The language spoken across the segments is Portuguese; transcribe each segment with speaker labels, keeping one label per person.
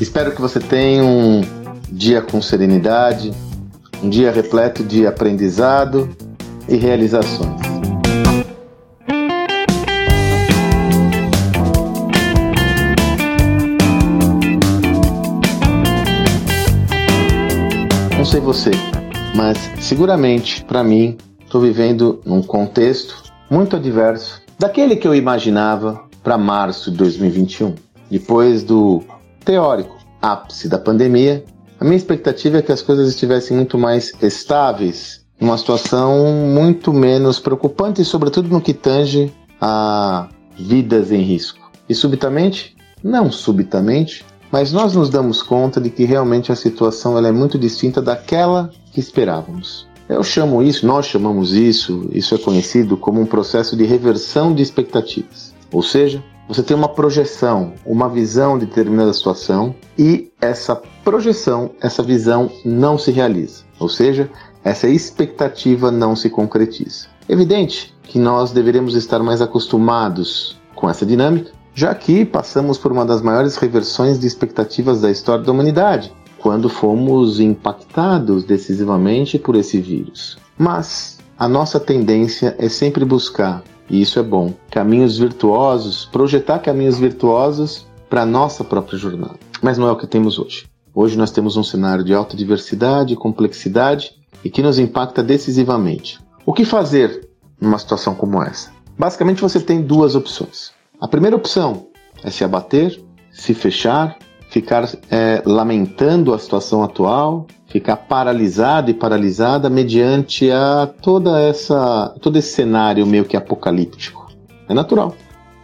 Speaker 1: Espero que você tenha um dia com serenidade, um dia repleto de aprendizado e realizações. Não sei você, mas seguramente para mim estou vivendo num contexto muito adverso daquele que eu imaginava para março de 2021. Depois do teórico ápice da pandemia, a minha expectativa é que as coisas estivessem muito mais estáveis, numa situação muito menos preocupante, sobretudo no que tange a vidas em risco. E subitamente, não subitamente, mas nós nos damos conta de que realmente a situação ela é muito distinta daquela que esperávamos. Eu chamo isso, nós chamamos isso, isso é conhecido como um processo de reversão de expectativas. Ou seja, você tem uma projeção, uma visão de determinada situação e essa projeção, essa visão não se realiza. Ou seja, essa expectativa não se concretiza. Evidente que nós deveremos estar mais acostumados com essa dinâmica, já que passamos por uma das maiores reversões de expectativas da história da humanidade, quando fomos impactados decisivamente por esse vírus. Mas a nossa tendência é sempre buscar, e isso é bom, caminhos virtuosos, projetar caminhos virtuosos para a nossa própria jornada. Mas não é o que temos hoje. Hoje nós temos um cenário de alta diversidade complexidade e que nos impacta decisivamente. O que fazer numa situação como essa? Basicamente você tem duas opções. A primeira opção é se abater, se fechar ficar é, lamentando a situação atual, ficar paralisado e paralisada mediante a toda essa todo esse cenário meio que apocalíptico. É natural.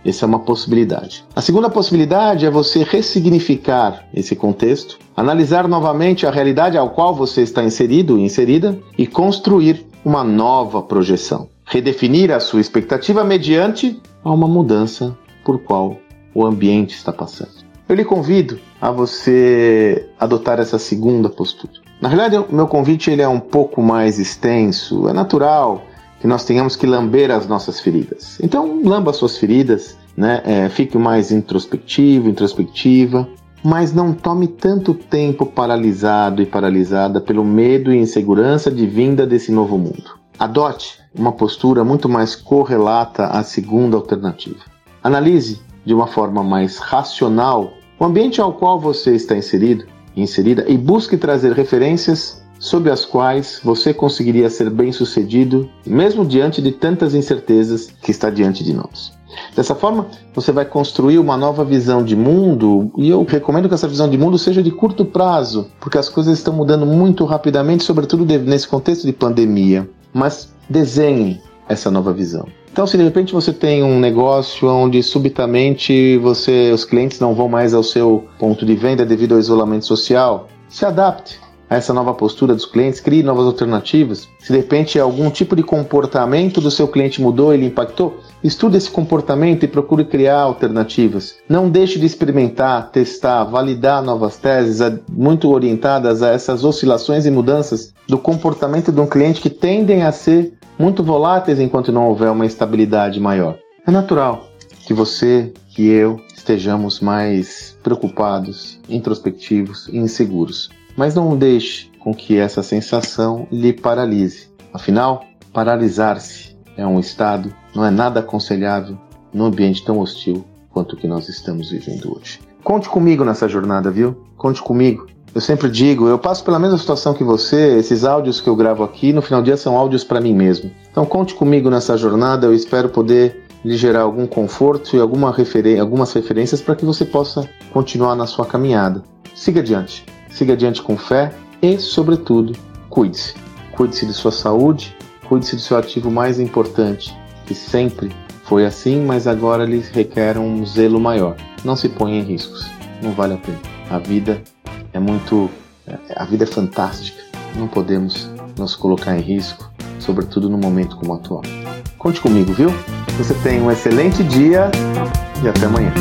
Speaker 1: Essa é uma possibilidade. A segunda possibilidade é você ressignificar esse contexto, analisar novamente a realidade ao qual você está inserido, inserida e construir uma nova projeção. Redefinir a sua expectativa mediante a uma mudança por qual o ambiente está passando. Eu lhe convido a você adotar essa segunda postura. Na realidade, o meu convite ele é um pouco mais extenso. É natural que nós tenhamos que lamber as nossas feridas. Então, lamba as suas feridas, né? É, fique mais introspectivo, introspectiva, mas não tome tanto tempo paralisado e paralisada pelo medo e insegurança de vinda desse novo mundo. Adote uma postura muito mais correlata à segunda alternativa. Analise de uma forma mais racional o ambiente ao qual você está inserido, inserida e busque trazer referências sob as quais você conseguiria ser bem-sucedido, mesmo diante de tantas incertezas que está diante de nós. Dessa forma, você vai construir uma nova visão de mundo, e eu recomendo que essa visão de mundo seja de curto prazo, porque as coisas estão mudando muito rapidamente, sobretudo nesse contexto de pandemia. Mas desenhe essa nova visão. Então, se de repente você tem um negócio onde subitamente você, os clientes não vão mais ao seu ponto de venda devido ao isolamento social, se adapte a essa nova postura dos clientes, crie novas alternativas. Se de repente algum tipo de comportamento do seu cliente mudou, ele impactou, estude esse comportamento e procure criar alternativas. Não deixe de experimentar, testar, validar novas teses muito orientadas a essas oscilações e mudanças do comportamento de um cliente que tendem a ser muito voláteis enquanto não houver uma estabilidade maior. É natural que você, que eu, estejamos mais preocupados, introspectivos e inseguros. Mas não deixe com que essa sensação lhe paralise. Afinal, paralisar-se é um estado, não é nada aconselhável num ambiente tão hostil quanto o que nós estamos vivendo hoje. Conte comigo nessa jornada, viu? Conte comigo. Eu sempre digo, eu passo pela mesma situação que você, esses áudios que eu gravo aqui, no final do dia são áudios para mim mesmo. Então conte comigo nessa jornada, eu espero poder lhe gerar algum conforto e alguma referen algumas referências para que você possa continuar na sua caminhada. Siga adiante, siga adiante com fé e, sobretudo, cuide-se. Cuide-se de sua saúde, cuide-se do seu ativo mais importante, que sempre foi assim, mas agora lhe requer um zelo maior. Não se ponha em riscos, não vale a pena. A vida é muito. A vida é fantástica. Não podemos nos colocar em risco, sobretudo no momento como o atual. Conte comigo, viu? Você tem um excelente dia e até amanhã.